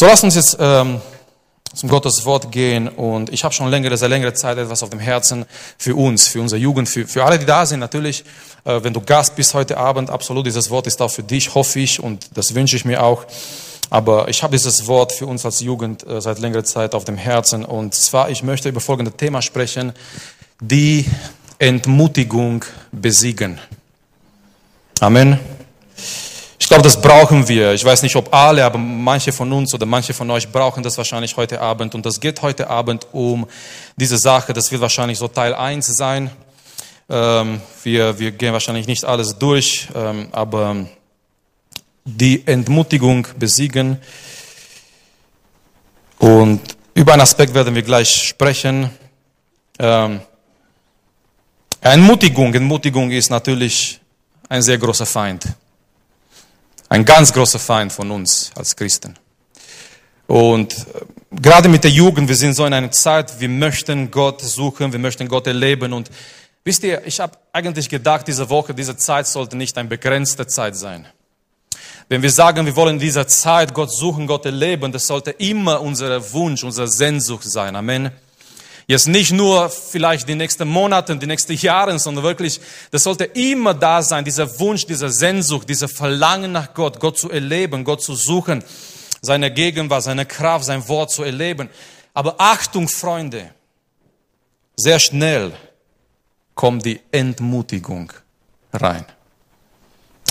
So lass uns jetzt ähm, zum Gottes Wort gehen und ich habe schon längere, sehr längere Zeit etwas auf dem Herzen für uns, für unsere Jugend, für, für alle, die da sind. Natürlich, äh, wenn du Gast bist heute Abend, absolut, dieses Wort ist auch für dich, hoffe ich und das wünsche ich mir auch. Aber ich habe dieses Wort für uns als Jugend äh, seit längerer Zeit auf dem Herzen und zwar, ich möchte über folgende Thema sprechen, die Entmutigung besiegen. Amen. Ich glaube, das brauchen wir. Ich weiß nicht, ob alle, aber manche von uns oder manche von euch brauchen das wahrscheinlich heute Abend. Und das geht heute Abend um diese Sache. Das wird wahrscheinlich so Teil 1 sein. Ähm, wir, wir gehen wahrscheinlich nicht alles durch, ähm, aber die Entmutigung besiegen. Und über einen Aspekt werden wir gleich sprechen. Ähm, Entmutigung, Entmutigung ist natürlich ein sehr großer Feind. Ein ganz großer Feind von uns als Christen. Und äh, gerade mit der Jugend, wir sind so in einer Zeit, wir möchten Gott suchen, wir möchten Gott erleben. Und wisst ihr, ich habe eigentlich gedacht, diese Woche, diese Zeit sollte nicht eine begrenzte Zeit sein. Wenn wir sagen, wir wollen in dieser Zeit Gott suchen, Gott erleben, das sollte immer unser Wunsch, unsere Sehnsucht sein. Amen. Jetzt nicht nur vielleicht die nächsten Monate, die nächsten Jahre, sondern wirklich, das sollte immer da sein, dieser Wunsch, dieser Sehnsucht, dieser Verlangen nach Gott, Gott zu erleben, Gott zu suchen, seine Gegenwart, seine Kraft, sein Wort zu erleben. Aber Achtung, Freunde, sehr schnell kommt die Entmutigung rein.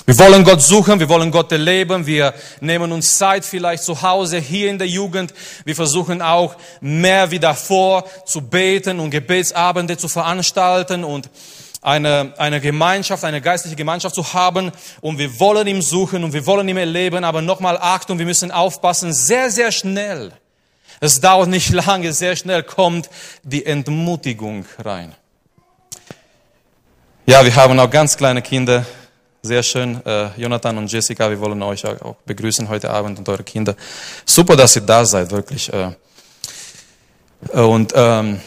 Wir wollen Gott suchen, wir wollen Gott erleben, wir nehmen uns Zeit vielleicht zu Hause, hier in der Jugend. Wir versuchen auch mehr wie davor zu beten und Gebetsabende zu veranstalten und eine, eine Gemeinschaft, eine geistliche Gemeinschaft zu haben. Und wir wollen ihm suchen und wir wollen ihm erleben, aber nochmal Achtung, wir müssen aufpassen, sehr, sehr schnell. Es dauert nicht lange, sehr schnell kommt die Entmutigung rein. Ja, wir haben auch ganz kleine Kinder sehr schön. Äh, Jonathan und Jessica, wir wollen euch auch begrüßen heute Abend und eure Kinder. Super, dass ihr da seid, wirklich. Äh. Und ähm,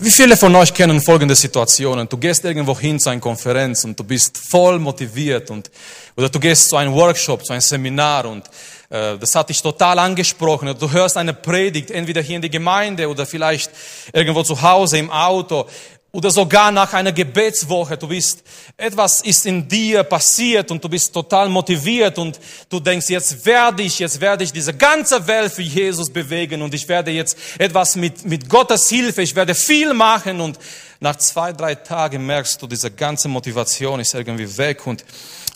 wie viele von euch kennen folgende Situationen? Du gehst irgendwo hin zu einer Konferenz und du bist voll motiviert und oder du gehst zu einem Workshop, zu einem Seminar und äh, das hat dich total angesprochen. Du hörst eine Predigt, entweder hier in der Gemeinde oder vielleicht irgendwo zu Hause im Auto oder sogar nach einer Gebetswoche, du bist, etwas ist in dir passiert und du bist total motiviert und du denkst, jetzt werde ich, jetzt werde ich diese ganze Welt für Jesus bewegen und ich werde jetzt etwas mit, mit Gottes Hilfe, ich werde viel machen und nach zwei, drei Tagen merkst du, diese ganze Motivation ist irgendwie weg und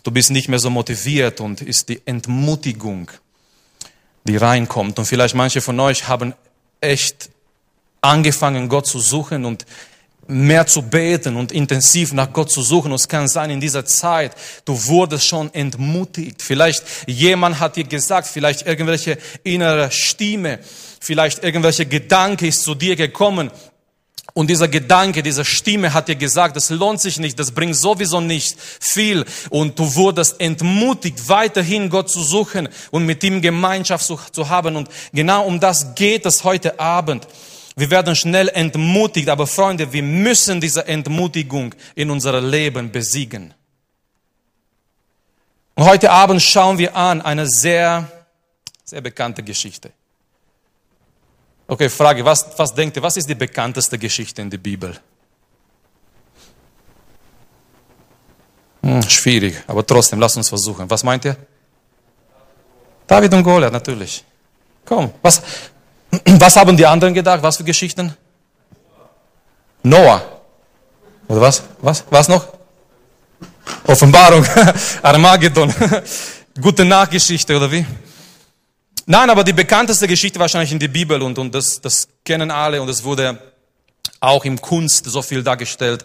du bist nicht mehr so motiviert und ist die Entmutigung, die reinkommt. Und vielleicht manche von euch haben echt angefangen, Gott zu suchen und mehr zu beten und intensiv nach Gott zu suchen. Es kann sein, in dieser Zeit, du wurdest schon entmutigt. Vielleicht jemand hat dir gesagt, vielleicht irgendwelche innere Stimme, vielleicht irgendwelche Gedanke ist zu dir gekommen. Und dieser Gedanke, diese Stimme hat dir gesagt, das lohnt sich nicht, das bringt sowieso nicht viel. Und du wurdest entmutigt, weiterhin Gott zu suchen und mit ihm Gemeinschaft zu, zu haben. Und genau um das geht es heute Abend. Wir werden schnell entmutigt, aber Freunde, wir müssen diese Entmutigung in unserem Leben besiegen. Und heute Abend schauen wir an eine sehr, sehr bekannte Geschichte. Okay, Frage, was, was denkt ihr, was ist die bekannteste Geschichte in der Bibel? Hm, schwierig, aber trotzdem, lasst uns versuchen. Was meint ihr? David und Goliath, natürlich. Komm, was, was haben die anderen gedacht? Was für Geschichten? Noah. Oder was? Was? Was noch? Offenbarung. Armageddon. Gute Nachgeschichte, oder wie? Nein, aber die bekannteste Geschichte wahrscheinlich in der Bibel und, und das, das kennen alle und es wurde auch im Kunst so viel dargestellt,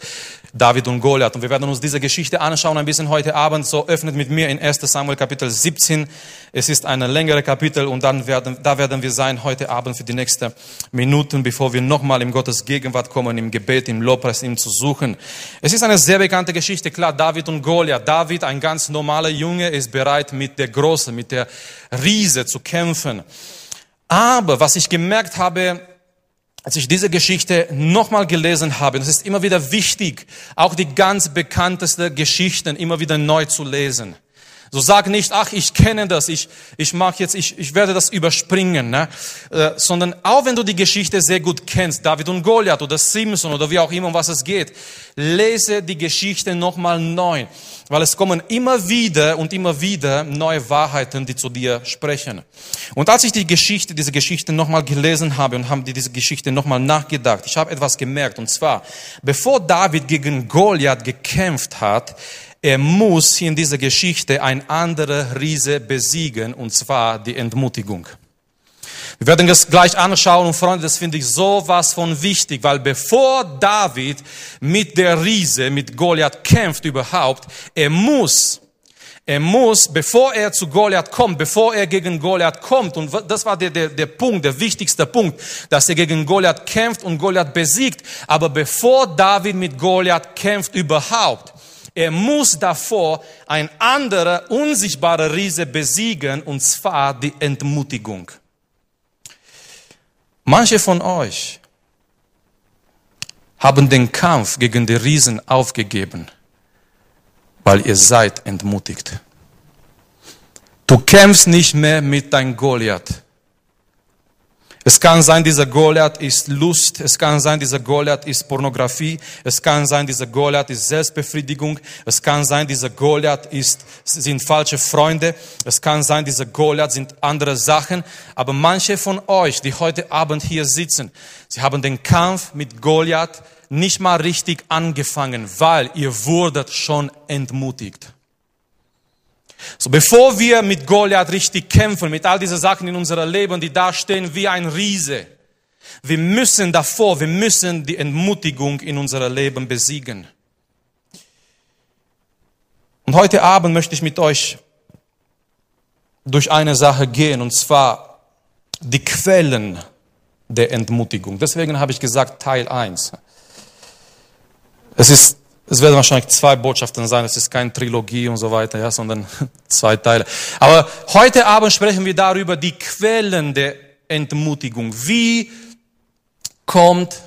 David und Goliath. Und wir werden uns diese Geschichte anschauen, ein bisschen heute Abend. So öffnet mit mir in 1 Samuel Kapitel 17. Es ist eine längere Kapitel und dann werden, da werden wir sein heute Abend für die nächsten Minuten, bevor wir nochmal in Gottes Gegenwart kommen, im Gebet, im Lobpreis, ihm zu suchen. Es ist eine sehr bekannte Geschichte, klar, David und Goliath. David, ein ganz normaler Junge, ist bereit, mit der Große, mit der Riese zu kämpfen. Aber was ich gemerkt habe, als ich diese Geschichte nochmal gelesen habe, es ist immer wieder wichtig, auch die ganz bekanntesten Geschichten immer wieder neu zu lesen. So sag nicht, ach, ich kenne das, ich, ich mag jetzt, ich, ich werde das überspringen, ne? Äh, sondern auch wenn du die Geschichte sehr gut kennst, David und Goliath oder Simpson oder wie auch immer, um was es geht, lese die Geschichte nochmal neu, weil es kommen immer wieder und immer wieder neue Wahrheiten, die zu dir sprechen. Und als ich die Geschichte, diese Geschichte nochmal gelesen habe und habe diese Geschichte nochmal nachgedacht, ich habe etwas gemerkt, und zwar, bevor David gegen Goliath gekämpft hat, er muss in dieser Geschichte ein anderer Riese besiegen, und zwar die Entmutigung. Wir werden das gleich anschauen und Freunde, das finde ich sowas von wichtig, weil bevor David mit der Riese, mit Goliath kämpft überhaupt, er muss, er muss, bevor er zu Goliath kommt, bevor er gegen Goliath kommt, und das war der, der, der Punkt, der wichtigste Punkt, dass er gegen Goliath kämpft und Goliath besiegt, aber bevor David mit Goliath kämpft überhaupt, er muss davor ein anderer, unsichtbarer Riese besiegen, und zwar die Entmutigung. Manche von euch haben den Kampf gegen die Riesen aufgegeben, weil ihr seid entmutigt. Du kämpfst nicht mehr mit deinem Goliath. Es kann sein, dieser Goliath ist Lust. Es kann sein, dieser Goliath ist Pornografie. Es kann sein, dieser Goliath ist Selbstbefriedigung. Es kann sein, dieser Goliath ist, sind falsche Freunde. Es kann sein, dieser Goliath sind andere Sachen. Aber manche von euch, die heute Abend hier sitzen, sie haben den Kampf mit Goliath nicht mal richtig angefangen, weil ihr wurdet schon entmutigt. So bevor wir mit Goliath richtig kämpfen, mit all diesen Sachen in unserem Leben, die da stehen wie ein Riese, wir müssen davor, wir müssen die Entmutigung in unserem Leben besiegen. Und heute Abend möchte ich mit euch durch eine Sache gehen, und zwar die Quellen der Entmutigung. Deswegen habe ich gesagt Teil 1. Es ist es werden wahrscheinlich zwei Botschaften sein, es ist keine Trilogie und so weiter, ja, sondern zwei Teile. Aber heute Abend sprechen wir darüber, die Quellen der Entmutigung. Wie kommt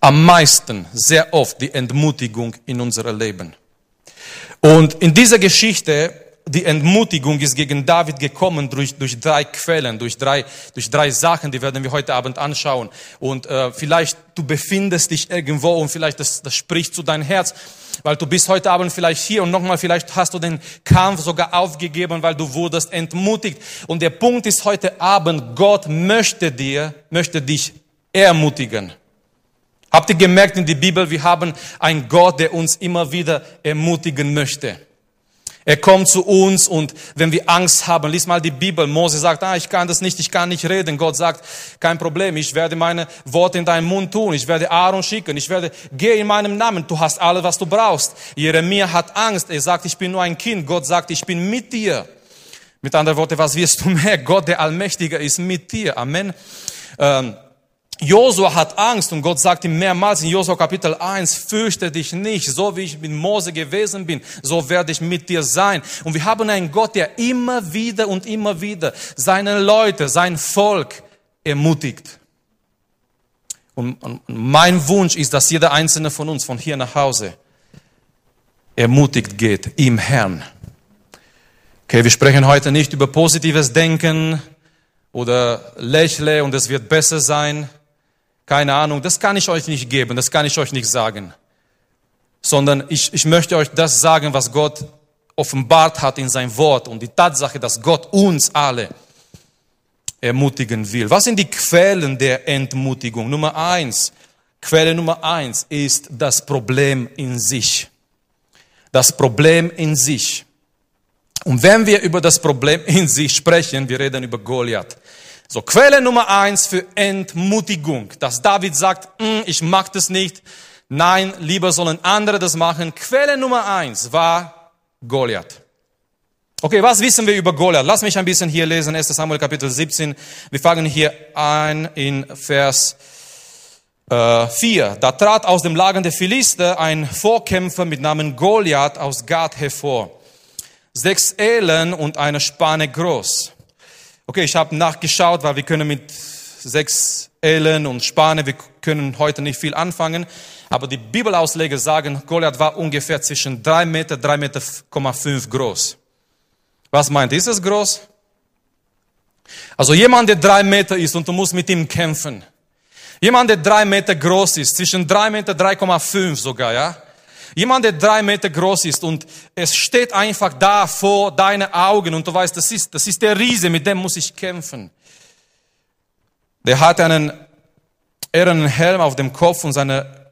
am meisten, sehr oft, die Entmutigung in unser Leben? Und in dieser Geschichte die Entmutigung ist gegen David gekommen durch, durch drei Quellen, durch drei, durch drei Sachen, die werden wir heute Abend anschauen. Und äh, vielleicht du befindest dich irgendwo und vielleicht das, das spricht zu deinem Herz, weil du bist heute Abend vielleicht hier und nochmal, vielleicht hast du den Kampf sogar aufgegeben, weil du wurdest entmutigt. Und der Punkt ist heute Abend, Gott möchte dir, möchte dich ermutigen. Habt ihr gemerkt in der Bibel, wir haben einen Gott, der uns immer wieder ermutigen möchte. Er kommt zu uns und wenn wir Angst haben, lies mal die Bibel. Mose sagt, ah, ich kann das nicht, ich kann nicht reden. Gott sagt, kein Problem, ich werde meine Worte in deinen Mund tun. Ich werde Aaron schicken. Ich werde, geh in meinem Namen. Du hast alles, was du brauchst. Jeremia hat Angst. Er sagt, ich bin nur ein Kind. Gott sagt, ich bin mit dir. Mit anderen Worten, was wirst du mehr? Gott, der Allmächtige, ist mit dir. Amen. Ähm, Josua hat Angst und Gott sagt ihm mehrmals in Josua Kapitel 1, fürchte dich nicht, so wie ich mit Mose gewesen bin, so werde ich mit dir sein. Und wir haben einen Gott, der immer wieder und immer wieder seine Leute, sein Volk ermutigt. Und, mein Wunsch ist, dass jeder einzelne von uns von hier nach Hause ermutigt geht im Herrn. Okay, wir sprechen heute nicht über positives Denken oder lächle und es wird besser sein keine Ahnung, das kann ich euch nicht geben, das kann ich euch nicht sagen. Sondern ich, ich möchte euch das sagen, was Gott offenbart hat in sein Wort und die Tatsache, dass Gott uns alle ermutigen will. Was sind die Quellen der Entmutigung? Nummer eins, Quelle Nummer eins ist das Problem in sich. Das Problem in sich. Und wenn wir über das Problem in sich sprechen, wir reden über Goliath. So, Quelle Nummer eins für Entmutigung, dass David sagt, mm, ich mag das nicht, nein, lieber sollen andere das machen. Quelle Nummer eins war Goliath. Okay, was wissen wir über Goliath? Lass mich ein bisschen hier lesen, 1 Samuel Kapitel 17. Wir fangen hier ein in Vers äh, 4. Da trat aus dem Lager der Philister ein Vorkämpfer mit Namen Goliath aus Gad hervor. Sechs Elen und eine Spanne groß. Okay, ich habe nachgeschaut, weil wir können mit sechs Ellen und Spanne, wir können heute nicht viel anfangen, aber die Bibelausleger sagen, Goliath war ungefähr zwischen drei Meter, drei Meter, fünf groß. Was meint, ist es groß? Also jemand, der drei Meter ist und du musst mit ihm kämpfen. Jemand, der drei Meter groß ist, zwischen drei Meter, 3,5 sogar, ja. Jemand, der drei Meter groß ist und es steht einfach da vor deine Augen und du weißt, das ist, das ist der Riese, mit dem muss ich kämpfen. Der hat einen ehernen Helm auf dem Kopf und seine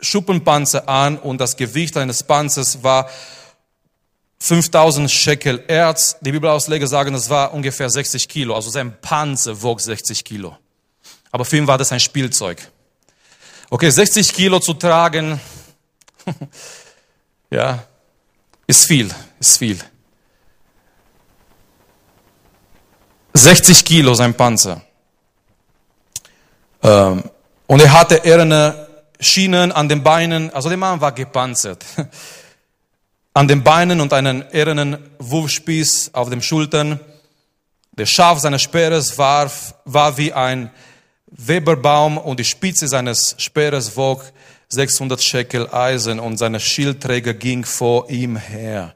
Schuppenpanzer an und das Gewicht eines Panzers war 5000 Shekel Erz. Die Bibelausleger sagen, das war ungefähr 60 Kilo. Also sein Panzer wog 60 Kilo. Aber für ihn war das ein Spielzeug. Okay, 60 Kilo zu tragen, ja, ist viel, ist viel. 60 Kilo sein Panzer. Ähm, und er hatte eherne Schienen an den Beinen, also der Mann war gepanzert. An den Beinen und einen ehernen Wurfspieß auf den Schultern. Der Schaf seines Speeres war, war wie ein Weberbaum und die Spitze seines Speeres wog 600 Shekel Eisen und seine Schildträger ging vor ihm her.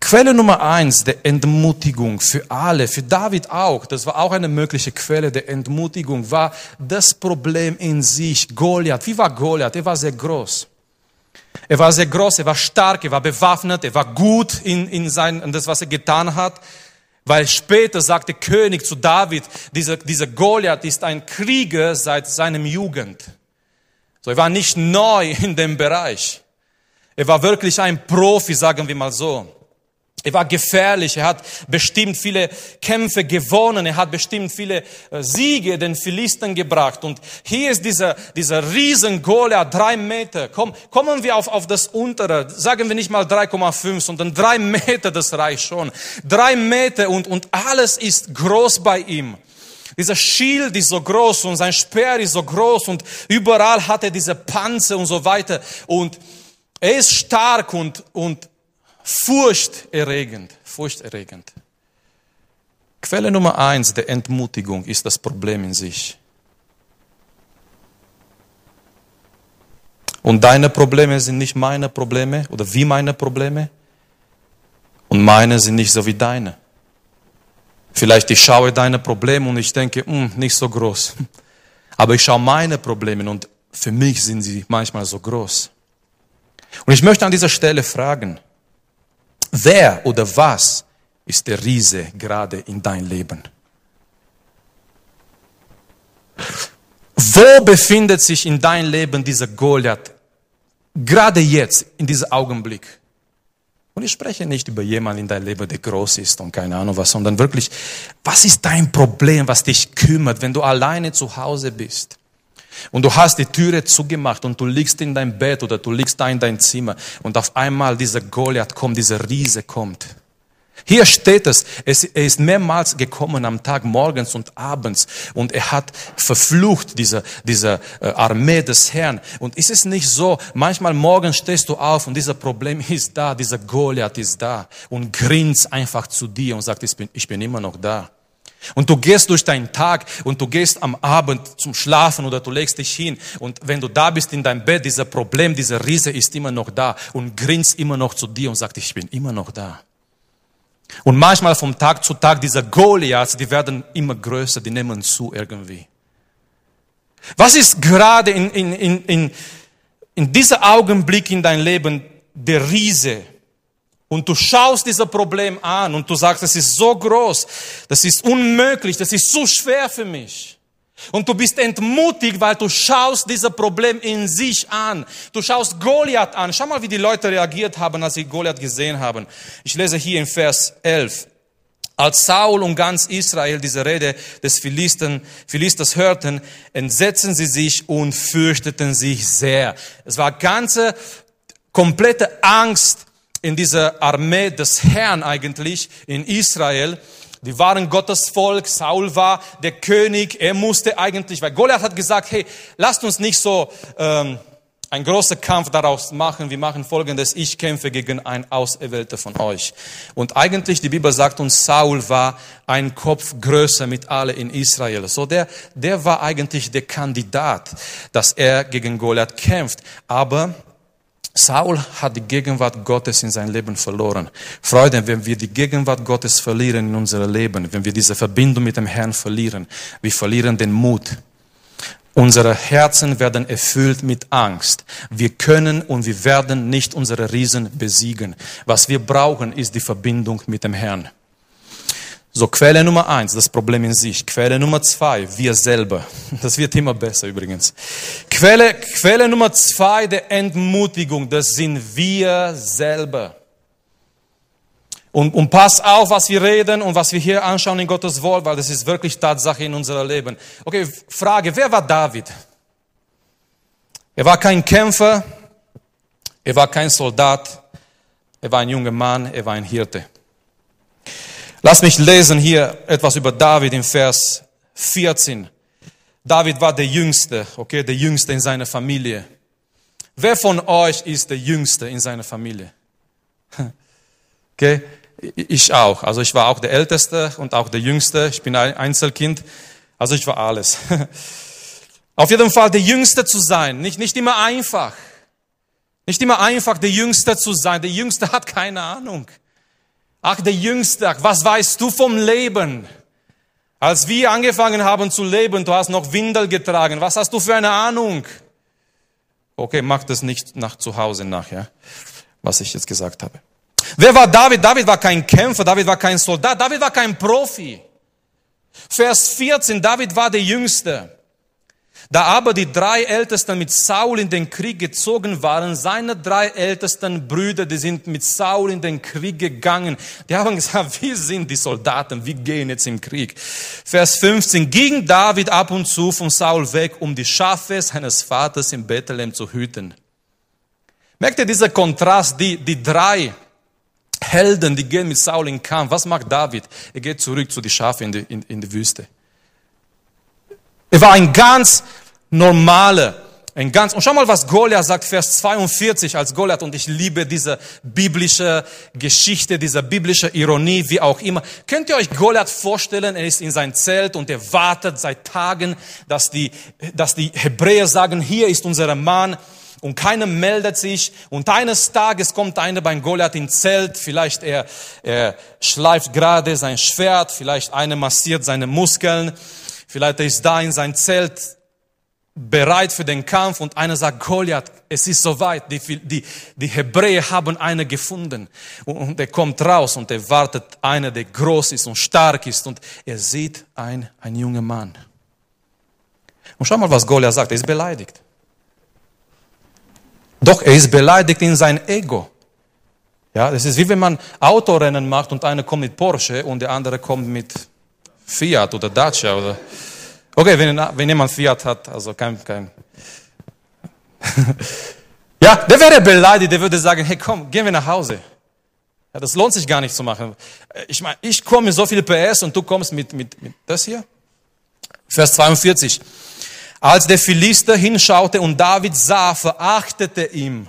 Quelle Nummer eins der Entmutigung für alle, für David auch, das war auch eine mögliche Quelle der Entmutigung, war das Problem in sich. Goliath, wie war Goliath? Er war sehr groß. Er war sehr groß, er war stark, er war bewaffnet, er war gut in, in, sein, in das, was er getan hat. Weil später sagte König zu David, dieser, dieser Goliath ist ein Krieger seit seinem Jugend. So, er war nicht neu in dem Bereich. Er war wirklich ein Profi, sagen wir mal so. Er war gefährlich, er hat bestimmt viele Kämpfe gewonnen, er hat bestimmt viele äh, Siege den Philistern gebracht. Und hier ist dieser, dieser riesen Goliath, drei Meter. Komm, kommen wir auf, auf das untere, sagen wir nicht mal 3,5, sondern drei Meter, das reicht schon. Drei Meter und, und alles ist groß bei ihm. Dieser Schild ist so groß und sein Speer ist so groß und überall hat er diese Panzer und so weiter. Und er ist stark und, und furchterregend, furchterregend. Quelle Nummer eins der Entmutigung ist das Problem in sich. Und deine Probleme sind nicht meine Probleme oder wie meine Probleme. Und meine sind nicht so wie deine. Vielleicht ich schaue deine Probleme und ich denke, hm, nicht so groß. Aber ich schaue meine Probleme und für mich sind sie manchmal so groß. Und ich möchte an dieser Stelle fragen, Wer oder was ist der Riese gerade in dein Leben? Wo befindet sich in dein Leben dieser Goliath? Gerade jetzt, in diesem Augenblick. Und ich spreche nicht über jemanden in deinem Leben, der groß ist und keine Ahnung was, sondern wirklich, was ist dein Problem, was dich kümmert, wenn du alleine zu Hause bist? Und du hast die Türe zugemacht und du liegst in dein Bett oder du liegst da in dein Zimmer und auf einmal dieser Goliath kommt, dieser Riese kommt. Hier steht es, er ist mehrmals gekommen am Tag morgens und abends und er hat verflucht diese, diese äh, Armee des Herrn. Und ist es nicht so, manchmal morgens stehst du auf und dieser Problem ist da, dieser Goliath ist da und grinst einfach zu dir und sagt, ich bin, ich bin immer noch da. Und du gehst durch deinen Tag und du gehst am Abend zum Schlafen oder du legst dich hin und wenn du da bist in deinem Bett, dieser Problem, dieser Riese ist immer noch da und grinst immer noch zu dir und sagt, ich bin immer noch da. Und manchmal vom Tag zu Tag diese Goliaths, die werden immer größer, die nehmen zu irgendwie. Was ist gerade in, in, in, in, in dieser Augenblick in dein Leben der Riese? Und du schaust dieser Problem an und du sagst, das ist so groß, das ist unmöglich, das ist so schwer für mich. Und du bist entmutigt, weil du schaust dieser Problem in sich an. Du schaust Goliath an. Schau mal, wie die Leute reagiert haben, als sie Goliath gesehen haben. Ich lese hier in Vers 11. Als Saul und ganz Israel diese Rede des Philisten, Philisters hörten, entsetzten sie sich und fürchteten sich sehr. Es war ganze, komplette Angst in dieser Armee des Herrn eigentlich in Israel. Die waren Gottes Volk. Saul war der König. Er musste eigentlich, weil Goliath hat gesagt, hey, lasst uns nicht so ähm, einen großen Kampf daraus machen. Wir machen folgendes. Ich kämpfe gegen einen Auserwählter von euch. Und eigentlich, die Bibel sagt uns, Saul war ein Kopf größer mit alle in Israel. So der, der war eigentlich der Kandidat, dass er gegen Goliath kämpft. Aber Saul hat die Gegenwart Gottes in sein Leben verloren. Freunde, wenn wir die Gegenwart Gottes verlieren in unserem Leben, wenn wir diese Verbindung mit dem Herrn verlieren, wir verlieren den Mut. Unsere Herzen werden erfüllt mit Angst. Wir können und wir werden nicht unsere Riesen besiegen. Was wir brauchen, ist die Verbindung mit dem Herrn. So, Quelle Nummer eins, das Problem in sich. Quelle Nummer zwei, wir selber. Das wird immer besser übrigens. Quelle, Quelle Nummer zwei der Entmutigung, das sind wir selber. Und, und pass auf, was wir reden und was wir hier anschauen in Gottes Wort, weil das ist wirklich Tatsache in unserem Leben. Okay, Frage, wer war David? Er war kein Kämpfer, er war kein Soldat, er war ein junger Mann, er war ein Hirte. Lass mich lesen hier etwas über David im Vers 14. David war der Jüngste, okay, der Jüngste in seiner Familie. Wer von euch ist der Jüngste in seiner Familie? Okay, ich auch. Also ich war auch der Älteste und auch der Jüngste. Ich bin ein Einzelkind. Also ich war alles. Auf jeden Fall der Jüngste zu sein. Nicht, nicht immer einfach. Nicht immer einfach, der Jüngste zu sein. Der Jüngste hat keine Ahnung. Ach, der Jüngste, was weißt du vom Leben? Als wir angefangen haben zu leben, du hast noch Windel getragen. Was hast du für eine Ahnung? Okay, mach das nicht nach zu Hause nachher, was ich jetzt gesagt habe. Wer war David? David war kein Kämpfer, David war kein Soldat, David war kein Profi. Vers 14, David war der Jüngste. Da aber die drei Ältesten mit Saul in den Krieg gezogen waren, seine drei ältesten Brüder, die sind mit Saul in den Krieg gegangen. Die haben gesagt, wir sind die Soldaten, wir gehen jetzt im Krieg. Vers 15, ging David ab und zu von Saul weg, um die Schafe seines Vaters in Bethlehem zu hüten. Merkt ihr dieser Kontrast, die, die drei Helden, die gehen mit Saul in Kampf. Was macht David? Er geht zurück zu den Schafen in die, in, in die Wüste. Er war ein ganz normaler, ein ganz, und schau mal, was Goliath sagt, Vers 42 als Goliath, und ich liebe diese biblische Geschichte, diese biblische Ironie, wie auch immer. Könnt ihr euch Goliath vorstellen? Er ist in sein Zelt und er wartet seit Tagen, dass die, dass die Hebräer sagen, hier ist unser Mann, und keiner meldet sich und eines Tages kommt einer beim Goliath ins Zelt, vielleicht er, er schleift gerade sein Schwert, vielleicht einer massiert seine Muskeln, vielleicht er ist da in sein Zelt bereit für den Kampf und einer sagt, Goliath, es ist soweit, die, die, die Hebräer haben einen gefunden und er kommt raus und er wartet einer, der groß ist und stark ist und er sieht ein, ein junger Mann. Und schau mal, was Goliath sagt, er ist beleidigt. Doch er ist beleidigt in sein Ego. Ja, das ist wie wenn man Autorennen macht und einer kommt mit Porsche und der andere kommt mit Fiat oder Dacia oder. Okay, wenn, wenn jemand Fiat hat, also kein, kein. ja, der wäre beleidigt, der würde sagen, hey komm, gehen wir nach Hause. Ja, das lohnt sich gar nicht zu machen. Ich meine, ich komme mit so viel PS und du kommst mit, mit, mit das hier. Vers 42. Als der Philister hinschaute und David sah, verachtete ihm.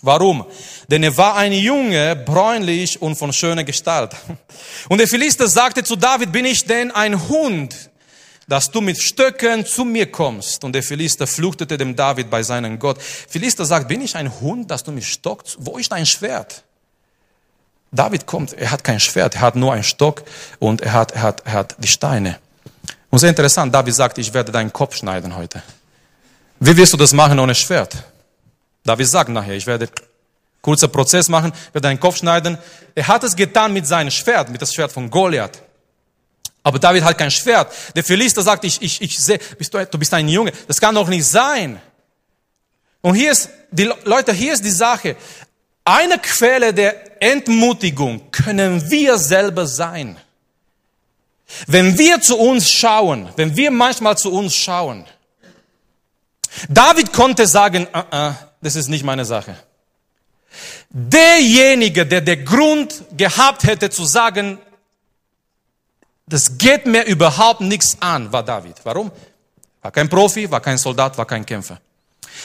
Warum? Denn er war ein Junge, bräunlich und von schöner Gestalt. Und der Philister sagte zu David, bin ich denn ein Hund, dass du mit Stöcken zu mir kommst? Und der Philister fluchtete dem David bei seinem Gott. Philister sagt, bin ich ein Hund, dass du mich stockst? Wo ist dein Schwert? David kommt, er hat kein Schwert, er hat nur einen Stock und er hat, er hat, er hat die Steine. Und sehr interessant, David sagt, ich werde deinen Kopf schneiden heute. Wie wirst du das machen ohne Schwert? David sagt nachher, ich werde kurzer Prozess machen, werde deinen Kopf schneiden. Er hat es getan mit seinem Schwert, mit dem Schwert von Goliath. Aber David hat kein Schwert. Der Philister sagt, ich, ich, ich sehe, du bist ein Junge. Das kann doch nicht sein. Und hier ist, die Leute, hier ist die Sache. Eine Quelle der Entmutigung können wir selber sein. Wenn wir zu uns schauen, wenn wir manchmal zu uns schauen, David konnte sagen, uh -uh, das ist nicht meine Sache. Derjenige, der der Grund gehabt hätte zu sagen, das geht mir überhaupt nichts an, war David. Warum? War kein Profi, war kein Soldat, war kein Kämpfer.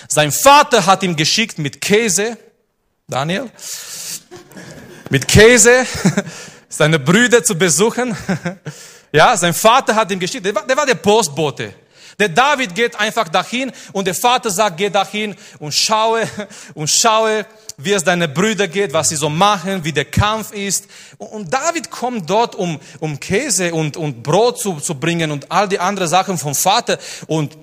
Sein Vater hat ihm geschickt mit Käse, Daniel, mit Käse, seine Brüder zu besuchen. Ja, sein Vater hat ihm geschickt, der war, der war der Postbote. Der David geht einfach dahin und der Vater sagt, geh dahin und schaue und schaue, wie es deine Brüder geht, was sie so machen, wie der Kampf ist. Und David kommt dort, um, um Käse und, und Brot zu, zu bringen und all die anderen Sachen vom Vater. Und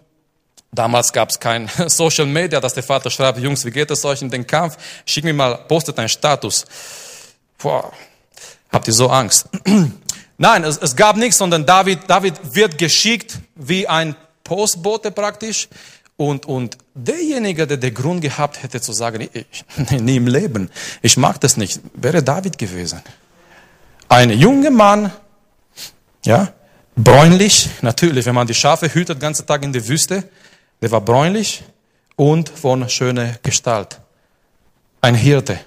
Damals gab es kein Social Media, dass der Vater schreibt, Jungs, wie geht es euch in den Kampf? Schick mir mal, postet einen Status. Boah, habt ihr so Angst? Nein, es, es gab nichts, sondern David, David wird geschickt wie ein Postbote praktisch. Und, und derjenige, der den Grund gehabt hätte zu sagen, ich, nie im Leben, ich mag das nicht, wäre David gewesen. Ein junger Mann, ja, bräunlich, natürlich, wenn man die Schafe hütet, den ganzen Tag in der Wüste, der war bräunlich und von schöner Gestalt. Ein Hirte.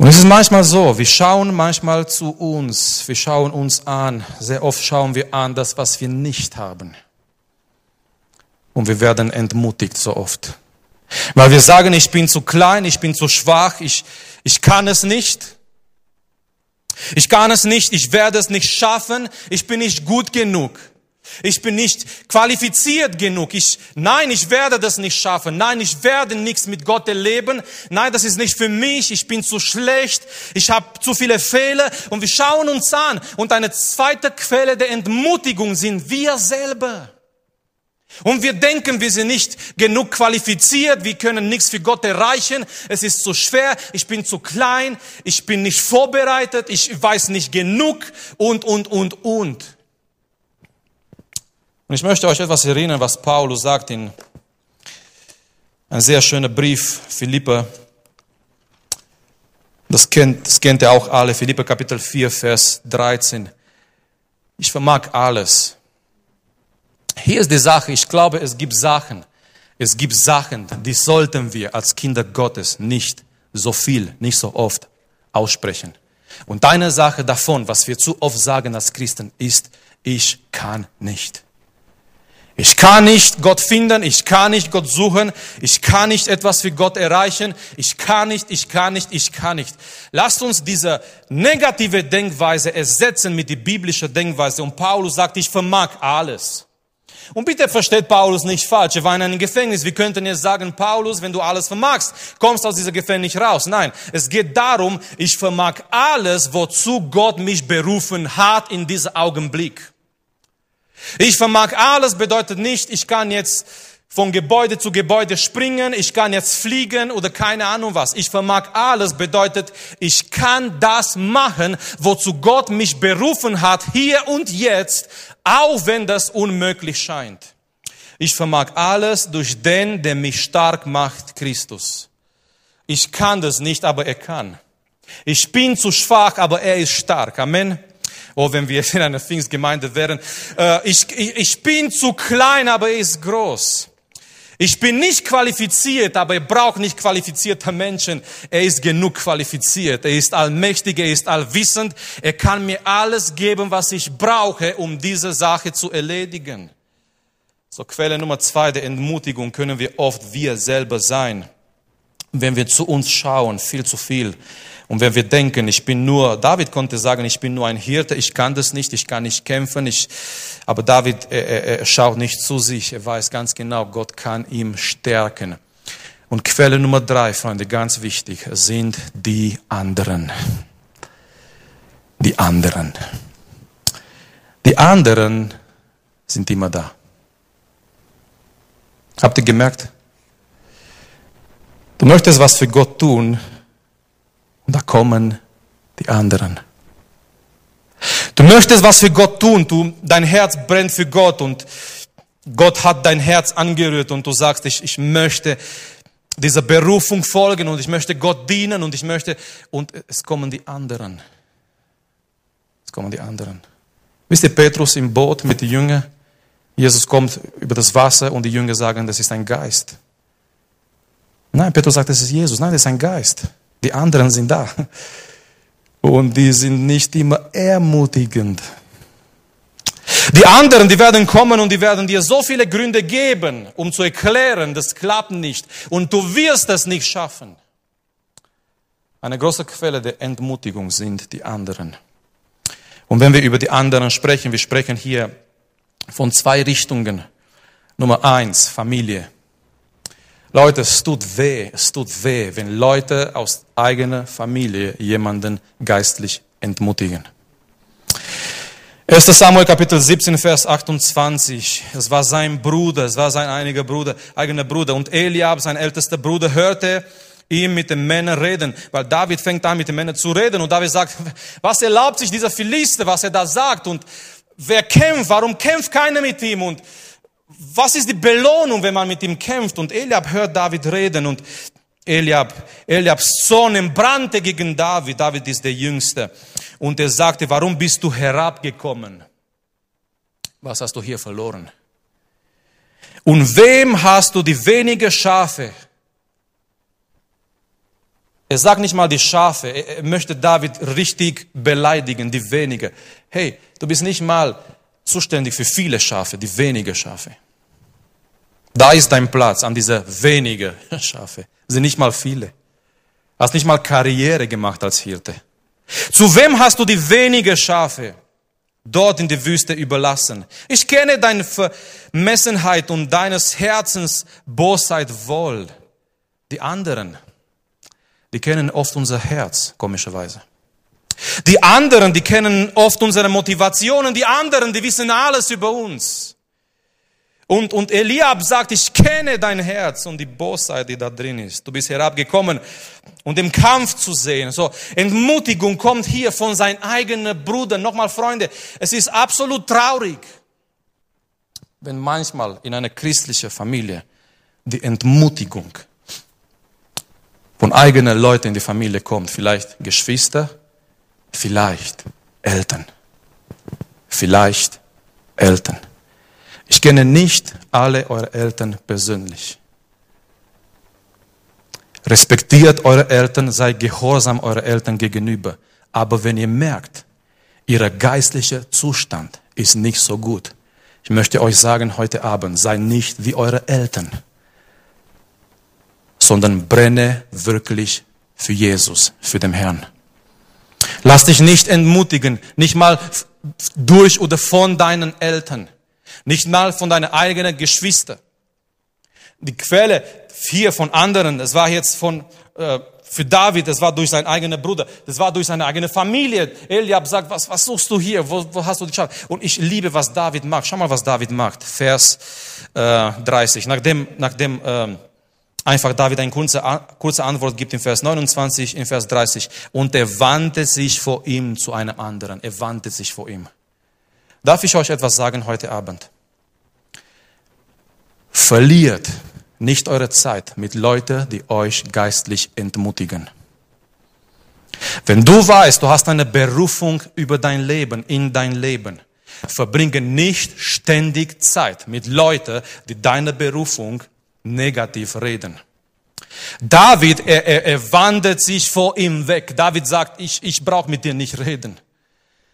Und es ist manchmal so, wir schauen manchmal zu uns, wir schauen uns an, sehr oft schauen wir an das, was wir nicht haben. Und wir werden entmutigt so oft. Weil wir sagen, ich bin zu klein, ich bin zu schwach, ich, ich kann es nicht. Ich kann es nicht, ich werde es nicht schaffen, ich bin nicht gut genug. Ich bin nicht qualifiziert genug. Ich, nein, ich werde das nicht schaffen. Nein, ich werde nichts mit Gott erleben. Nein, das ist nicht für mich. Ich bin zu schlecht. Ich habe zu viele Fehler. Und wir schauen uns an. Und eine zweite Quelle der Entmutigung sind wir selber. Und wir denken, wir sind nicht genug qualifiziert, wir können nichts für Gott erreichen, es ist zu schwer, ich bin zu klein, ich bin nicht vorbereitet, ich weiß nicht genug und, und, und, und. Und ich möchte euch etwas erinnern, was Paulus sagt in ein sehr schöner Brief, Philippe. Das kennt, das kennt ihr auch alle, Philippe Kapitel 4, Vers 13. Ich vermag alles. Hier ist die Sache, ich glaube, es gibt Sachen, es gibt Sachen, die sollten wir als Kinder Gottes nicht so viel, nicht so oft aussprechen. Und eine Sache davon, was wir zu oft sagen als Christen, ist, ich kann nicht. Ich kann nicht Gott finden, ich kann nicht Gott suchen, ich kann nicht etwas für Gott erreichen, ich kann nicht, ich kann nicht, ich kann nicht. Lasst uns diese negative Denkweise ersetzen mit die biblische Denkweise. Und Paulus sagt, ich vermag alles. Und bitte versteht Paulus nicht falsch. Er war in einem Gefängnis. Wir könnten jetzt sagen, Paulus, wenn du alles vermagst, kommst aus dieser Gefängnis raus. Nein, es geht darum, ich vermag alles, wozu Gott mich berufen hat in diesem Augenblick. Ich vermag alles bedeutet nicht, ich kann jetzt von Gebäude zu Gebäude springen, ich kann jetzt fliegen oder keine Ahnung was. Ich vermag alles bedeutet, ich kann das machen, wozu Gott mich berufen hat, hier und jetzt, auch wenn das unmöglich scheint. Ich vermag alles durch den, der mich stark macht, Christus. Ich kann das nicht, aber er kann. Ich bin zu schwach, aber er ist stark. Amen. Oh, wenn wir in einer Pfingstgemeinde wären. Äh, ich, ich, ich bin zu klein, aber er ist groß. Ich bin nicht qualifiziert, aber er braucht nicht qualifizierte Menschen. Er ist genug qualifiziert. Er ist allmächtig, er ist allwissend. Er kann mir alles geben, was ich brauche, um diese Sache zu erledigen. So Quelle Nummer zwei der Entmutigung können wir oft wir selber sein. Wenn wir zu uns schauen, viel zu viel. Und wenn wir denken, ich bin nur, David konnte sagen, ich bin nur ein Hirte, ich kann das nicht, ich kann nicht kämpfen, ich, aber David er, er schaut nicht zu sich, er weiß ganz genau, Gott kann ihm stärken. Und Quelle Nummer drei, Freunde, ganz wichtig, sind die anderen. Die anderen. Die anderen sind immer da. Habt ihr gemerkt? Du möchtest was für Gott tun, und da kommen die anderen. Du möchtest was für Gott tun, du, dein Herz brennt für Gott und Gott hat dein Herz angerührt und du sagst, ich, ich möchte dieser Berufung folgen und ich möchte Gott dienen und ich möchte, und es kommen die anderen. Es kommen die anderen. Wisst ihr, Petrus im Boot mit den Jüngern? Jesus kommt über das Wasser und die Jünger sagen, das ist ein Geist. Nein, Petrus sagt, das ist Jesus. Nein, das ist ein Geist. Die anderen sind da. Und die sind nicht immer ermutigend. Die anderen, die werden kommen und die werden dir so viele Gründe geben, um zu erklären, das klappt nicht und du wirst es nicht schaffen. Eine große Quelle der Entmutigung sind die anderen. Und wenn wir über die anderen sprechen, wir sprechen hier von zwei Richtungen. Nummer eins, Familie. Leute, es tut weh, es tut weh, wenn Leute aus eigener Familie jemanden geistlich entmutigen. 1. Samuel Kapitel 17, Vers 28. Es war sein Bruder, es war sein einiger Bruder, eigener Bruder. Und Eliab, sein ältester Bruder, hörte ihm mit den Männern reden, weil David fängt an, mit den Männern zu reden. Und David sagt, was erlaubt sich dieser Philister, was er da sagt? Und wer kämpft? Warum kämpft keiner mit ihm? Und was ist die Belohnung, wenn man mit ihm kämpft? Und Eliab hört David reden und Eliab, Eliabs Sohn brannte gegen David. David ist der Jüngste. Und er sagte, warum bist du herabgekommen? Was hast du hier verloren? Und wem hast du die wenige Schafe? Er sagt nicht mal die Schafe, er möchte David richtig beleidigen, die wenige. Hey, du bist nicht mal zuständig für viele Schafe, die wenige Schafe. Da ist dein Platz an dieser wenige Schafe. Sind nicht mal viele. Hast nicht mal Karriere gemacht als Hirte. Zu wem hast du die wenige Schafe dort in der Wüste überlassen? Ich kenne deine Vermessenheit und deines Herzens Bosheit wohl. Die anderen, die kennen oft unser Herz, komischerweise. Die anderen, die kennen oft unsere Motivationen. Die anderen, die wissen alles über uns. Und, und Eliab sagt, ich kenne dein Herz und die Bosheit, die da drin ist. Du bist herabgekommen, um den Kampf zu sehen. So, Entmutigung kommt hier von seinem eigenen Bruder. Nochmal, Freunde, es ist absolut traurig, wenn manchmal in einer christlichen Familie die Entmutigung von eigenen Leuten in die Familie kommt. Vielleicht Geschwister, vielleicht Eltern. Vielleicht Eltern. Ich kenne nicht alle eure Eltern persönlich. Respektiert eure Eltern, seid gehorsam eure Eltern gegenüber. Aber wenn ihr merkt, ihr geistlicher Zustand ist nicht so gut, ich möchte euch sagen heute Abend, sei nicht wie eure Eltern, sondern brenne wirklich für Jesus, für den Herrn. Lass dich nicht entmutigen, nicht mal durch oder von deinen Eltern. Nicht mal von deinen eigenen Geschwistern. Die Quelle hier von anderen, das war jetzt von, äh, für David, das war durch seinen eigenen Bruder, das war durch seine eigene Familie. Eliab sagt, was, was suchst du hier? Wo, wo hast du die Schafe? Und ich liebe, was David macht. Schau mal, was David macht. Vers äh, 30. Nachdem, nachdem ähm, einfach David eine kurze, kurze Antwort gibt in Vers 29, in Vers 30. Und er wandte sich vor ihm zu einem anderen. Er wandte sich vor ihm. Darf ich euch etwas sagen heute Abend? Verliert nicht eure Zeit mit Leuten, die euch geistlich entmutigen. Wenn du weißt, du hast eine Berufung über dein Leben, in dein Leben, verbringe nicht ständig Zeit mit Leuten, die deine Berufung negativ reden. David, er, er, er wandert sich vor ihm weg. David sagt, ich, ich brauche mit dir nicht reden.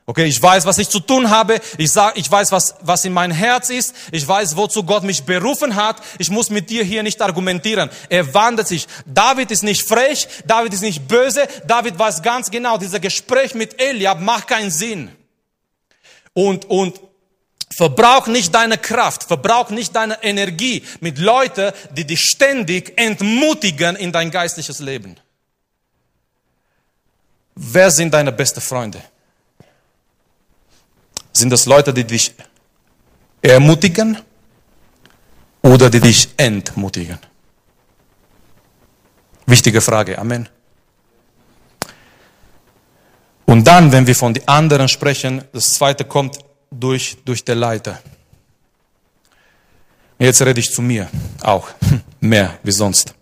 Okay, ich weiß, was ich zu tun habe. Ich sag, ich weiß, was, was in mein Herz ist. Ich weiß, wozu Gott mich berufen hat. Ich muss mit dir hier nicht argumentieren. Er wandelt sich. David ist nicht frech. David ist nicht böse. David weiß ganz genau, dieser Gespräch mit Eliab macht keinen Sinn. Und, und verbrauch nicht deine Kraft, verbrauch nicht deine Energie mit Leuten, die dich ständig entmutigen in dein geistliches Leben. Wer sind deine besten Freunde? Sind das Leute, die dich ermutigen oder die dich entmutigen? Wichtige Frage. Amen. Und dann, wenn wir von den anderen sprechen, das zweite kommt durch, durch der Leiter. Jetzt rede ich zu mir auch, mehr wie sonst.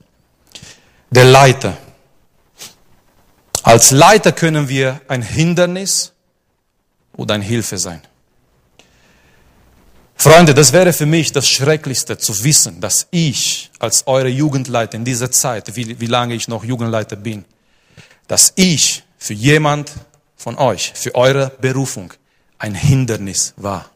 Der Leiter. Als Leiter können wir ein Hindernis oder eine Hilfe sein. Freunde, das wäre für mich das Schrecklichste zu wissen, dass ich als eure Jugendleiter in dieser Zeit, wie, wie lange ich noch Jugendleiter bin, dass ich für jemand von euch, für eure Berufung ein Hindernis war.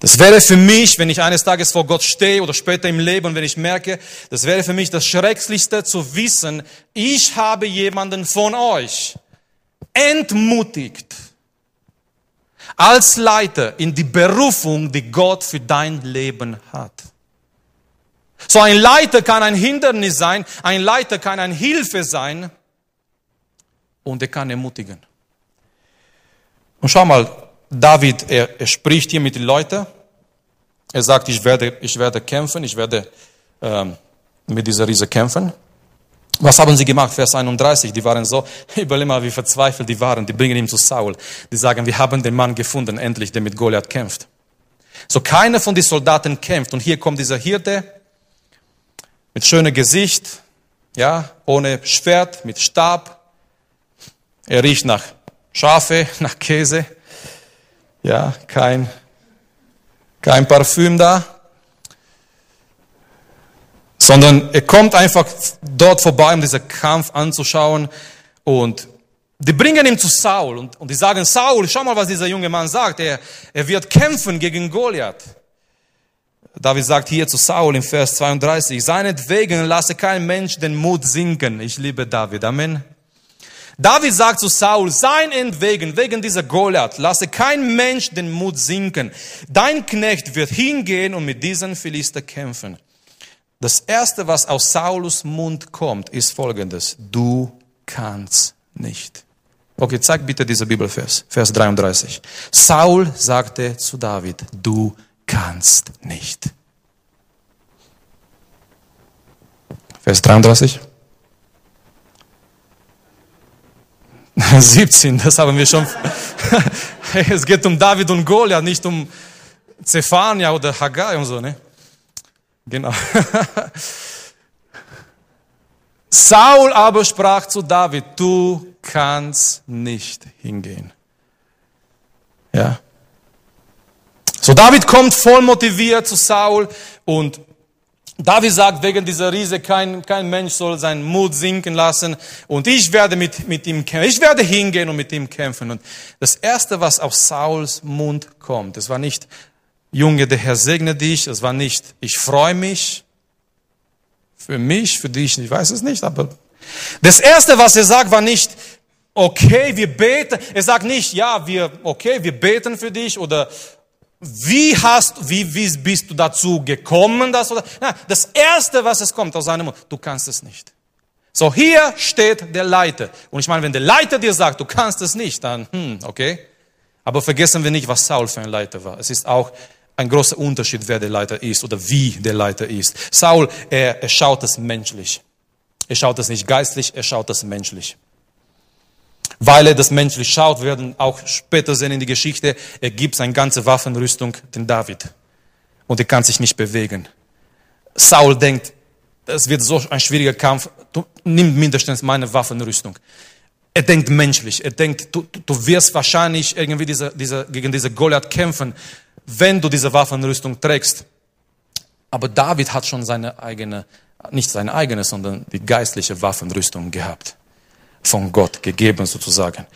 Das wäre für mich, wenn ich eines Tages vor Gott stehe oder später im Leben, wenn ich merke, das wäre für mich das Schrecklichste zu wissen, ich habe jemanden von euch entmutigt als Leiter in die Berufung, die Gott für dein Leben hat. So ein Leiter kann ein Hindernis sein, ein Leiter kann eine Hilfe sein und er kann ermutigen. Und schau mal, David, er, er spricht hier mit den Leuten. Er sagt, ich werde, ich werde kämpfen, ich werde ähm, mit dieser Riese kämpfen. Was haben sie gemacht? Vers 31. Die waren so, überleg mal, wie verzweifelt die waren. Die bringen ihn zu Saul. Die sagen, wir haben den Mann gefunden, endlich, der mit Goliath kämpft. So keiner von den Soldaten kämpft. Und hier kommt dieser Hirte mit schönem Gesicht, ja, ohne Schwert, mit Stab. Er riecht nach Schafe, nach Käse. Ja, kein, kein Parfüm da. Sondern er kommt einfach dort vorbei, um diesen Kampf anzuschauen. Und die bringen ihn zu Saul und, und die sagen, Saul, schau mal, was dieser junge Mann sagt. Er, er wird kämpfen gegen Goliath. David sagt hier zu Saul im Vers 32, seinetwegen lasse kein Mensch den Mut sinken. Ich liebe David. Amen. David sagt zu Saul, seinetwegen, wegen dieser Goliath, lasse kein Mensch den Mut sinken. Dein Knecht wird hingehen und mit diesen Philister kämpfen. Das erste, was aus Saulus Mund kommt, ist folgendes. Du kannst nicht. Okay, zeig bitte dieser Bibelvers, Vers 33. Saul sagte zu David, du kannst nicht. Vers 33. 17, das haben wir schon. es geht um David und Goliath, nicht um Zephania oder Haggai und so, ne? Genau. Saul aber sprach zu David, du kannst nicht hingehen. Ja. So David kommt voll motiviert zu Saul und David sagt, wegen dieser Riese, kein, kein Mensch soll seinen Mut sinken lassen und ich werde mit, mit ihm kämpfen. Ich werde hingehen und mit ihm kämpfen. Und das erste, was aus Sauls Mund kommt, das war nicht, Junge, der Herr segne dich, das war nicht, ich freue mich. Für mich, für dich, ich weiß es nicht, aber das erste, was er sagt, war nicht, okay, wir beten. Er sagt nicht, ja, wir, okay, wir beten für dich oder wie hast, wie, wie bist du dazu gekommen, das oder? Na, das erste, was es kommt aus seinem Mund, du kannst es nicht. So, hier steht der Leiter. Und ich meine, wenn der Leiter dir sagt, du kannst es nicht, dann, hm, okay. Aber vergessen wir nicht, was Saul für ein Leiter war. Es ist auch ein großer Unterschied, wer der Leiter ist oder wie der Leiter ist. Saul, er, er schaut es menschlich. Er schaut es nicht geistlich, er schaut es menschlich weil er das menschlich schaut, werden auch später sehen in die Geschichte, er gibt seine ganze Waffenrüstung den David. Und er kann sich nicht bewegen. Saul denkt, es wird so ein schwieriger Kampf, du nimm mindestens meine Waffenrüstung. Er denkt menschlich, er denkt, du, du wirst wahrscheinlich irgendwie diese, diese, gegen diese Goliath kämpfen, wenn du diese Waffenrüstung trägst. Aber David hat schon seine eigene, nicht seine eigene, sondern die geistliche Waffenrüstung gehabt von Gott gegeben sozusagen.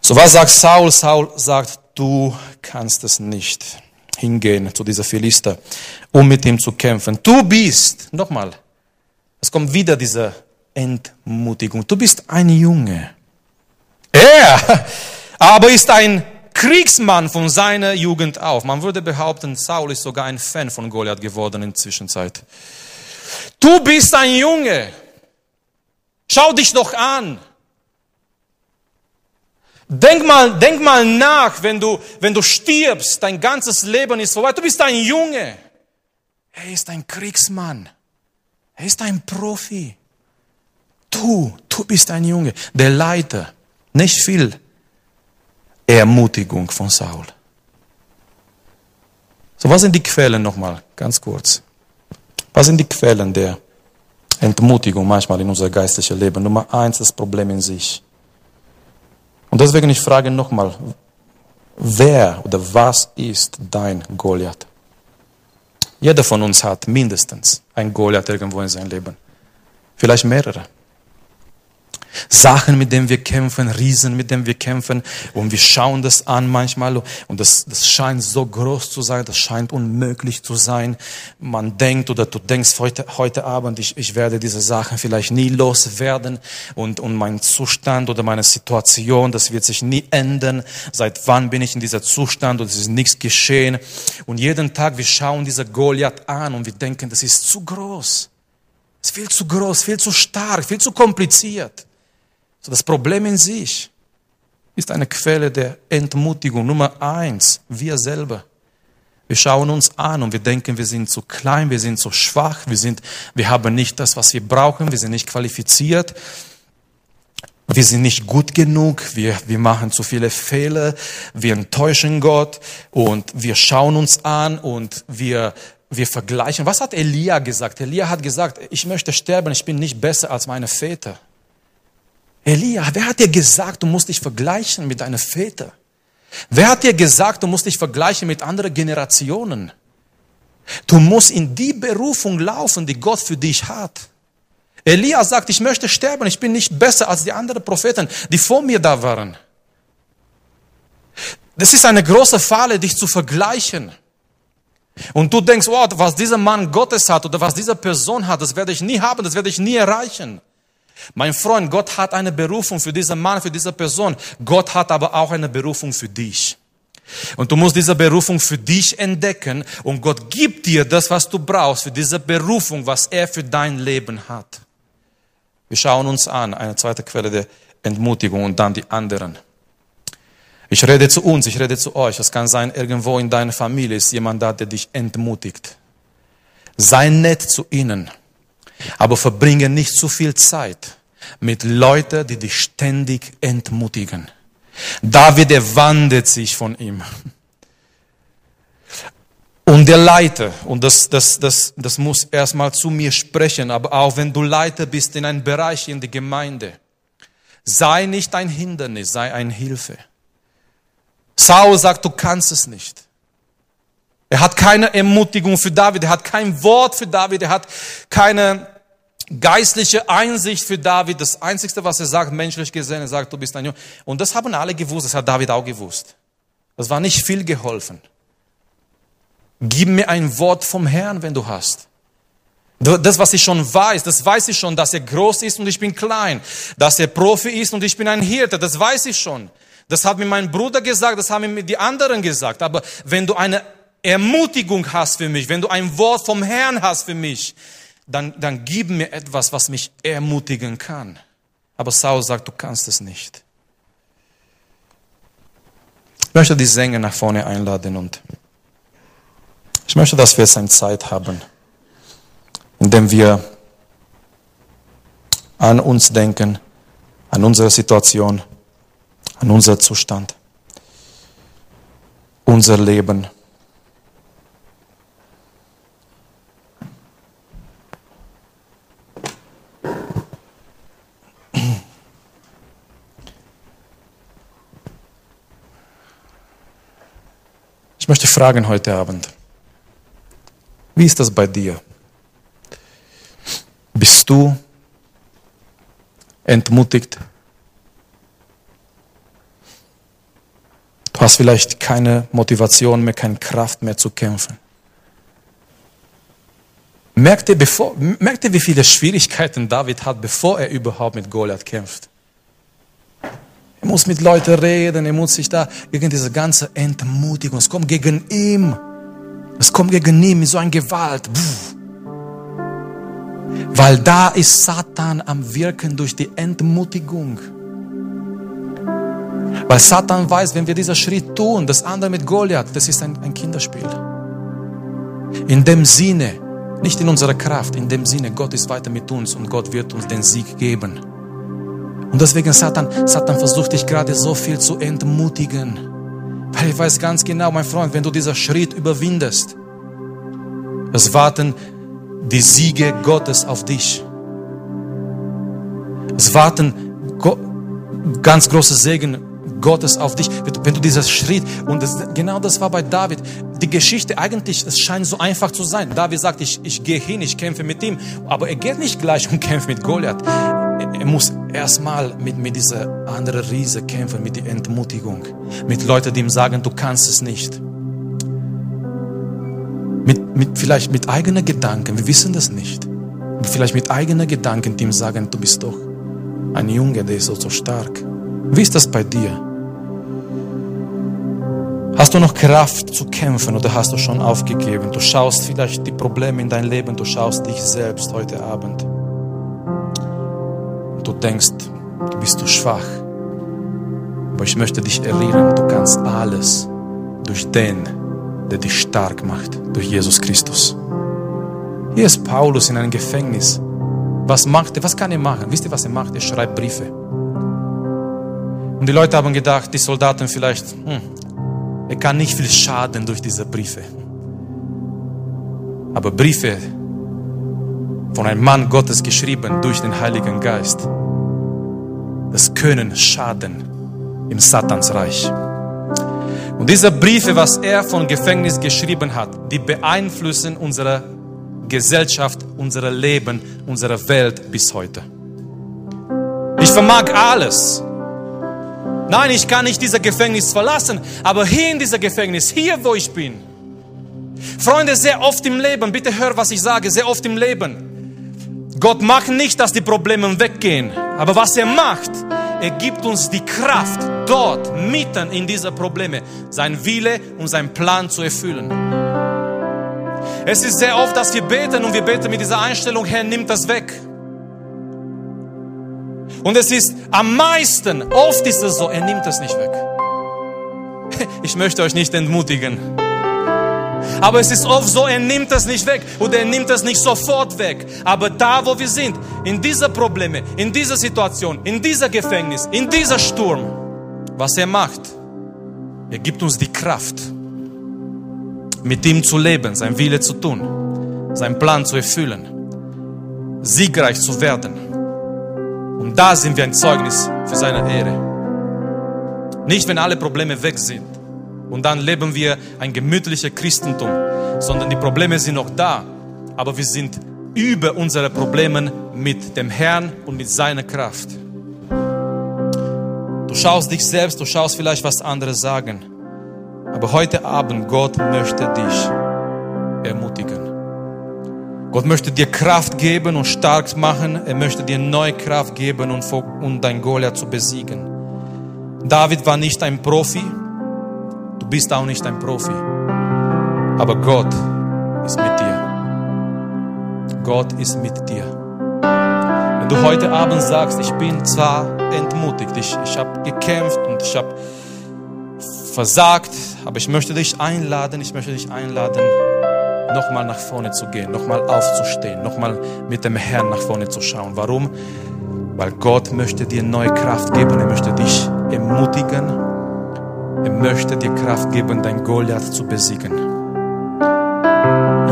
So was sagt Saul? Saul sagt, du kannst es nicht hingehen zu dieser Philister, um mit ihm zu kämpfen. Du bist, nochmal, es kommt wieder diese Entmutigung. Du bist ein Junge. Er aber ist ein Kriegsmann von seiner Jugend auf. Man würde behaupten, Saul ist sogar ein Fan von Goliath geworden in der Zwischenzeit. Du bist ein Junge. Schau dich doch an. Denk mal, denk mal nach, wenn du, wenn du stirbst, dein ganzes Leben ist vorbei. Du bist ein Junge. Er ist ein Kriegsmann. Er ist ein Profi. Du, du bist ein Junge. Der Leiter. Nicht viel Ermutigung von Saul. So, was sind die Quellen nochmal? Ganz kurz. Was sind die Quellen der Entmutigung manchmal in unser geistliches Leben? Nummer eins, das Problem in sich. Und deswegen ich frage nochmal, wer oder was ist dein Goliath? Jeder von uns hat mindestens ein Goliath irgendwo in seinem Leben. Vielleicht mehrere. Sachen, mit denen wir kämpfen, Riesen, mit denen wir kämpfen. Und wir schauen das an manchmal und das, das scheint so groß zu sein, das scheint unmöglich zu sein. Man denkt oder du denkst heute, heute Abend, ich, ich werde diese Sachen vielleicht nie loswerden und, und mein Zustand oder meine Situation, das wird sich nie ändern. Seit wann bin ich in dieser Zustand und es ist nichts geschehen. Und jeden Tag, wir schauen dieser Goliath an und wir denken, das ist zu groß. Es ist viel zu groß, viel zu stark, viel zu kompliziert. So das Problem in sich ist eine Quelle der Entmutigung. Nummer eins, wir selber. Wir schauen uns an und wir denken, wir sind zu klein, wir sind zu schwach, wir, sind, wir haben nicht das, was wir brauchen, wir sind nicht qualifiziert, wir sind nicht gut genug, wir, wir machen zu viele Fehler, wir enttäuschen Gott und wir schauen uns an und wir, wir vergleichen. Was hat Elia gesagt? Elia hat gesagt, ich möchte sterben, ich bin nicht besser als meine Väter. Elia, wer hat dir gesagt, du musst dich vergleichen mit deinen Vätern? Wer hat dir gesagt, du musst dich vergleichen mit anderen Generationen? Du musst in die Berufung laufen, die Gott für dich hat. Elia sagt, ich möchte sterben, ich bin nicht besser als die anderen Propheten, die vor mir da waren. Das ist eine große Falle, dich zu vergleichen. Und du denkst, wow, was dieser Mann Gottes hat oder was diese Person hat, das werde ich nie haben, das werde ich nie erreichen. Mein Freund, Gott hat eine Berufung für diesen Mann, für diese Person. Gott hat aber auch eine Berufung für dich. Und du musst diese Berufung für dich entdecken und Gott gibt dir das, was du brauchst für diese Berufung, was er für dein Leben hat. Wir schauen uns an, eine zweite Quelle der Entmutigung und dann die anderen. Ich rede zu uns, ich rede zu euch. Es kann sein, irgendwo in deiner Familie ist jemand da, der dich entmutigt. Sei nett zu ihnen. Aber verbringe nicht zu viel Zeit mit Leuten, die dich ständig entmutigen. David, er wandelt sich von ihm. Und der Leiter, und das, das, das, das muss erstmal zu mir sprechen, aber auch wenn du Leiter bist in einem Bereich in der Gemeinde, sei nicht ein Hindernis, sei ein Hilfe. Saul sagt, du kannst es nicht. Er hat keine Ermutigung für David, er hat kein Wort für David, er hat keine geistliche Einsicht für David. Das Einzige, was er sagt, menschlich gesehen, er sagt, du bist ein Junge. Und das haben alle gewusst, das hat David auch gewusst. Das war nicht viel geholfen. Gib mir ein Wort vom Herrn, wenn du hast. Das, was ich schon weiß, das weiß ich schon, dass er groß ist und ich bin klein. Dass er Profi ist und ich bin ein Hirte, das weiß ich schon. Das hat mir mein Bruder gesagt, das haben mir die anderen gesagt. Aber wenn du eine Ermutigung hast für mich, wenn du ein Wort vom Herrn hast für mich, dann, dann gib mir etwas, was mich ermutigen kann. Aber Saul sagt, du kannst es nicht. Ich möchte die Sänger nach vorne einladen und ich möchte, dass wir jetzt eine Zeit haben, in dem wir an uns denken, an unsere Situation, an unser Zustand, unser Leben. Ich möchte fragen heute Abend, wie ist das bei dir? Bist du entmutigt? Du hast vielleicht keine Motivation mehr, keine Kraft mehr zu kämpfen. Merkt ihr, bevor, merkt ihr, wie viele Schwierigkeiten David hat, bevor er überhaupt mit Goliath kämpft? Er muss mit Leuten reden, er muss sich da gegen diese ganze Entmutigung, es kommt gegen ihn. Es kommt gegen ihn mit so einer Gewalt. Puh. Weil da ist Satan am Wirken durch die Entmutigung. Weil Satan weiß, wenn wir diesen Schritt tun, das andere mit Goliath, das ist ein, ein Kinderspiel. In dem Sinne, nicht in unserer Kraft, in dem Sinne, Gott ist weiter mit uns und Gott wird uns den Sieg geben. Und deswegen Satan, Satan versucht dich gerade so viel zu entmutigen. Weil ich weiß ganz genau, mein Freund, wenn du diesen Schritt überwindest, es warten die Siege Gottes auf dich. Es warten ganz große Segen Gottes auf dich, wenn du dieser Schritt, und das, genau das war bei David, die Geschichte eigentlich, es scheint so einfach zu sein. David sagt, ich, ich gehe hin, ich kämpfe mit ihm, aber er geht nicht gleich und kämpft mit Goliath er muss erstmal mit, mit dieser anderen Riese kämpfen, mit der Entmutigung. Mit Leuten, die ihm sagen, du kannst es nicht. Mit, mit, vielleicht mit eigenen Gedanken, wir wissen das nicht. Vielleicht mit eigenen Gedanken, die ihm sagen, du bist doch ein Junge, der ist so, so stark. Wie ist das bei dir? Hast du noch Kraft zu kämpfen oder hast du schon aufgegeben? Du schaust vielleicht die Probleme in dein Leben, du schaust dich selbst heute Abend. Du denkst, du bist du schwach. Aber ich möchte dich erinnern, du kannst alles durch den, der dich stark macht, durch Jesus Christus. Hier ist Paulus in einem Gefängnis. Was macht er? Was kann er machen? Wisst ihr, was er macht? Er schreibt Briefe. Und die Leute haben gedacht, die Soldaten vielleicht, hm, er kann nicht viel schaden durch diese Briefe. Aber Briefe von einem Mann Gottes geschrieben durch den Heiligen Geist, das können schaden im Satansreich. Und diese Briefe, was er von Gefängnis geschrieben hat, die beeinflussen unsere Gesellschaft, unser Leben, unsere Welt bis heute. Ich vermag alles. Nein, ich kann nicht dieses Gefängnis verlassen, aber hier in dieser Gefängnis, hier wo ich bin. Freunde, sehr oft im Leben, bitte hör, was ich sage, sehr oft im Leben. Gott macht nicht, dass die Probleme weggehen, aber was er macht, er gibt uns die Kraft, dort, mitten in diese Probleme, sein Wille und sein Plan zu erfüllen. Es ist sehr oft, dass wir beten und wir beten mit dieser Einstellung, Herr, nimm das weg. Und es ist am meisten, oft ist es so, er nimmt es nicht weg. Ich möchte euch nicht entmutigen. Aber es ist oft so, er nimmt es nicht weg oder er nimmt es nicht sofort weg. Aber da, wo wir sind, in dieser Probleme, in dieser Situation, in dieser Gefängnis, in dieser Sturm, was er macht, er gibt uns die Kraft, mit ihm zu leben, sein Wille zu tun, seinen Plan zu erfüllen, siegreich zu werden. Und da sind wir ein Zeugnis für seine Ehre. Nicht, wenn alle Probleme weg sind und dann leben wir ein gemütliches Christentum, sondern die Probleme sind noch da, aber wir sind über unsere Probleme mit dem Herrn und mit seiner Kraft. Du schaust dich selbst, du schaust vielleicht, was andere sagen. Aber heute Abend, Gott möchte dich ermutigen. Gott möchte dir Kraft geben und stark machen. Er möchte dir neue Kraft geben, um, dein Goliath zu besiegen. David war nicht ein Profi. Du bist auch nicht ein Profi. Aber Gott ist mit dir. Gott ist mit dir. Wenn du heute Abend sagst, ich bin zwar entmutigt, ich, ich habe gekämpft und ich habe versagt, aber ich möchte dich einladen, ich möchte dich einladen, nochmal nach vorne zu gehen, nochmal aufzustehen, nochmal mit dem Herrn nach vorne zu schauen. Warum? Weil Gott möchte dir neue Kraft geben, er möchte dich ermutigen, er möchte dir Kraft geben, dein Goliath zu besiegen.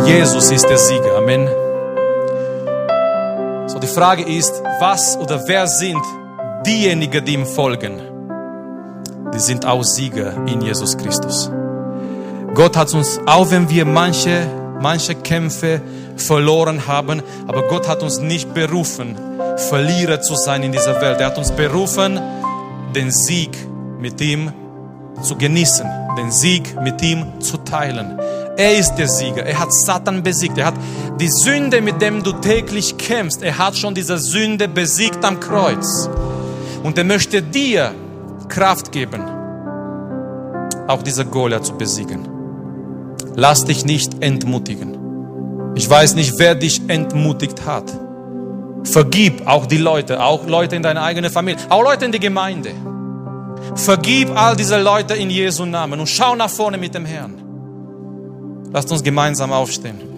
Jesus ist der Sieger, Amen. So, die Frage ist, was oder wer sind diejenigen, die ihm folgen? Die sind auch Sieger in Jesus Christus. Gott hat uns, auch wenn wir manche manche Kämpfe verloren haben, aber Gott hat uns nicht berufen, Verlierer zu sein in dieser Welt. Er hat uns berufen, den Sieg mit ihm zu genießen, den Sieg mit ihm zu teilen. Er ist der Sieger. Er hat Satan besiegt. Er hat die Sünde, mit dem du täglich kämpfst, er hat schon diese Sünde besiegt am Kreuz. Und er möchte dir Kraft geben, auch diese Goliath zu besiegen. Lass dich nicht entmutigen. Ich weiß nicht, wer dich entmutigt hat. Vergib auch die Leute, auch Leute in deiner eigenen Familie, auch Leute in der Gemeinde. Vergib all diese Leute in Jesu Namen und schau nach vorne mit dem Herrn. Lasst uns gemeinsam aufstehen.